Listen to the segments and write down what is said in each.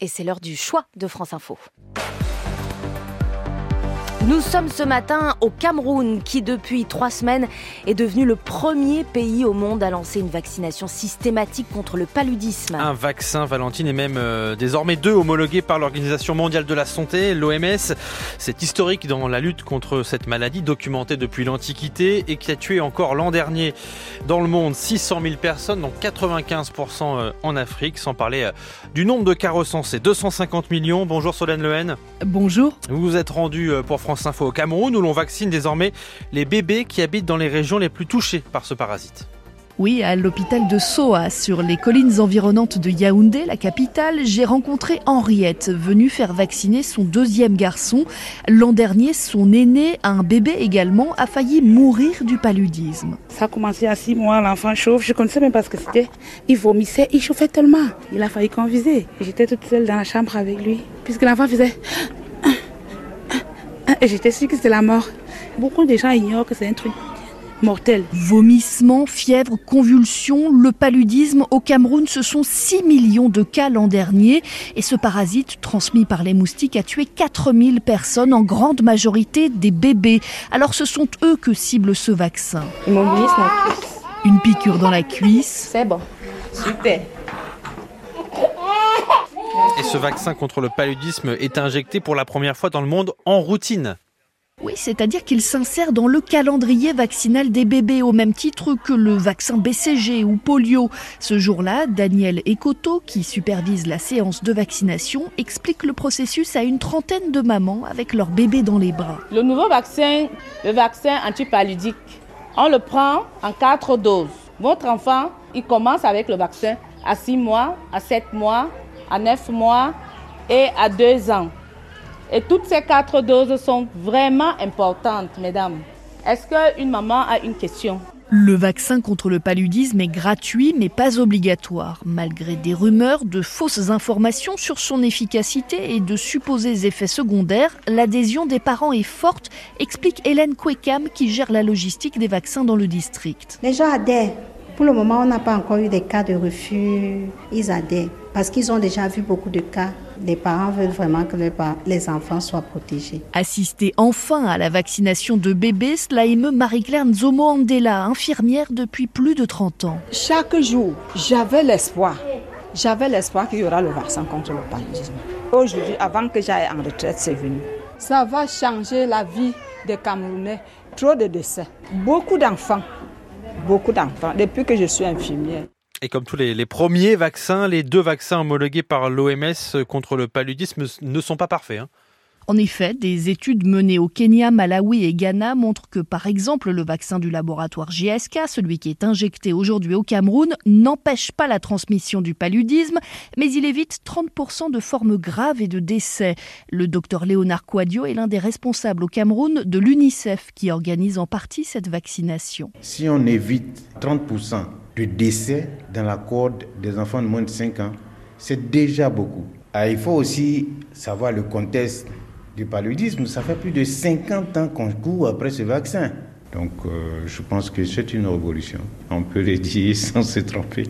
Et c'est l'heure du choix de France Info. Nous sommes ce matin au Cameroun qui depuis trois semaines est devenu le premier pays au monde à lancer une vaccination systématique contre le paludisme. Un vaccin, Valentine, est même euh, désormais deux homologués par l'Organisation mondiale de la santé, l'OMS. C'est historique dans la lutte contre cette maladie documentée depuis l'Antiquité et qui a tué encore l'an dernier dans le monde 600 000 personnes, dont 95% euh, en Afrique, sans parler euh, du nombre de cas recensés, 250 millions. Bonjour Solène Lehen. Bonjour. Vous vous êtes rendu pour France Info au Cameroun où l'on vaccine désormais les bébés qui habitent dans les régions les plus touchées par ce parasite. Oui, à l'hôpital de Soa, sur les collines environnantes de Yaoundé, la capitale, j'ai rencontré Henriette, venue faire vacciner son deuxième garçon. L'an dernier, son aîné, un bébé également, a failli mourir du paludisme. Ça a commencé à six mois, l'enfant chauffe, je ne connaissais même pas ce que c'était. Il vomissait, il chauffait tellement. Il a failli conviser. J'étais toute seule dans la chambre avec lui, puisque l'enfant faisait et j'étais sûre que c'était la mort. Beaucoup de gens ignorent que c'est un truc mortel. Vomissements, fièvre, convulsions, le paludisme. Au Cameroun, ce sont 6 millions de cas l'an dernier. Et ce parasite, transmis par les moustiques, a tué 4000 personnes, en grande majorité des bébés. Alors ce sont eux que cible ce vaccin. Une piqûre dans la cuisse. C'est bon. Super. Ce vaccin contre le paludisme est injecté pour la première fois dans le monde en routine. Oui, c'est-à-dire qu'il s'insère dans le calendrier vaccinal des bébés au même titre que le vaccin BCG ou polio. Ce jour-là, Daniel Ekoto, qui supervise la séance de vaccination, explique le processus à une trentaine de mamans avec leur bébé dans les bras. Le nouveau vaccin, le vaccin antipaludique, on le prend en quatre doses. Votre enfant, il commence avec le vaccin à 6 mois, à 7 mois, à 9 mois et à 2 ans. Et toutes ces quatre doses sont vraiment importantes, mesdames. Est-ce qu'une maman a une question? Le vaccin contre le paludisme est gratuit mais pas obligatoire. Malgré des rumeurs, de fausses informations sur son efficacité et de supposés effets secondaires, l'adhésion des parents est forte, explique Hélène Kwekam qui gère la logistique des vaccins dans le district. Les gens adhèrent. Pour le moment, on n'a pas encore eu des cas de refus. Ils adhèrent parce qu'ils ont déjà vu beaucoup de cas. Les parents veulent vraiment que les enfants soient protégés. Assister enfin à la vaccination de bébés, cela émeut Marie-Claire Nzomo Andela, infirmière depuis plus de 30 ans. Chaque jour, j'avais l'espoir. J'avais l'espoir qu'il y aura le vaccin contre le paludisme. Aujourd'hui, avant que j'aille en retraite, c'est venu. Ça va changer la vie des Camerounais. Trop de décès. Beaucoup d'enfants beaucoup d'enfants depuis que je suis infirmière. Et comme tous les, premiers vaccins, les deux vaccins homologués par l'OMS contre le paludisme ne sont pas parfaits. Hein. En effet, des études menées au Kenya, Malawi et Ghana montrent que, par exemple, le vaccin du laboratoire GSK, celui qui est injecté aujourd'hui au Cameroun, n'empêche pas la transmission du paludisme, mais il évite 30% de formes graves et de décès. Le docteur Léonard Quadio est l'un des responsables au Cameroun de l'UNICEF qui organise en partie cette vaccination. Si on évite 30% de décès dans la corde des enfants de moins de 5 ans, c'est déjà beaucoup. Ah, il faut aussi savoir le contexte du paludisme. Ça fait plus de 50 ans qu'on court après ce vaccin. Donc euh, je pense que c'est une révolution. On peut le dire sans se tromper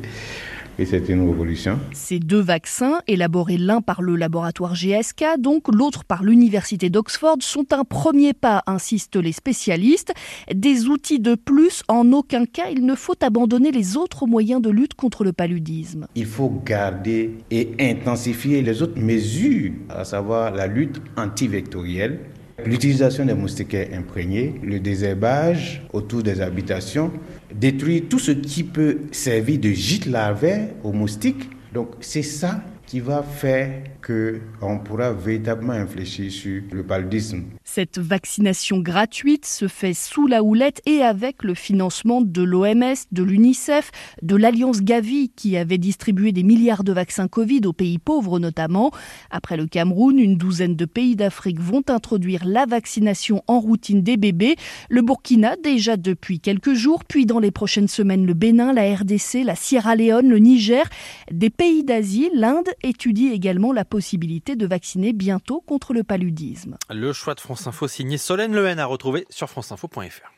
et c'est une révolution. Ces deux vaccins, élaborés l'un par le laboratoire GSK, donc l'autre par l'université d'Oxford, sont un premier pas, insistent les spécialistes. Des outils de plus, en aucun cas il ne faut abandonner les autres moyens de lutte contre le paludisme. Il faut garder et intensifier les autres mesures, à savoir la lutte antivectorielle L'utilisation des moustiquaires imprégnés, le désherbage autour des habitations, détruire tout ce qui peut servir de gîte larvaire aux moustiques. Donc c'est ça qui va faire qu'on pourra véritablement infléchir sur le paludisme. Cette vaccination gratuite se fait sous la houlette et avec le financement de l'OMS, de l'UNICEF, de l'Alliance Gavi qui avait distribué des milliards de vaccins Covid aux pays pauvres notamment. Après le Cameroun, une douzaine de pays d'Afrique vont introduire la vaccination en routine des bébés. Le Burkina déjà depuis quelques jours, puis dans les prochaines semaines le Bénin, la RDC, la Sierra Leone, le Niger, des pays d'Asie, l'Inde étudie également la possibilité de vacciner bientôt contre le paludisme. Le choix de France Info signé Solène Lehen à retrouver sur franceinfo.fr.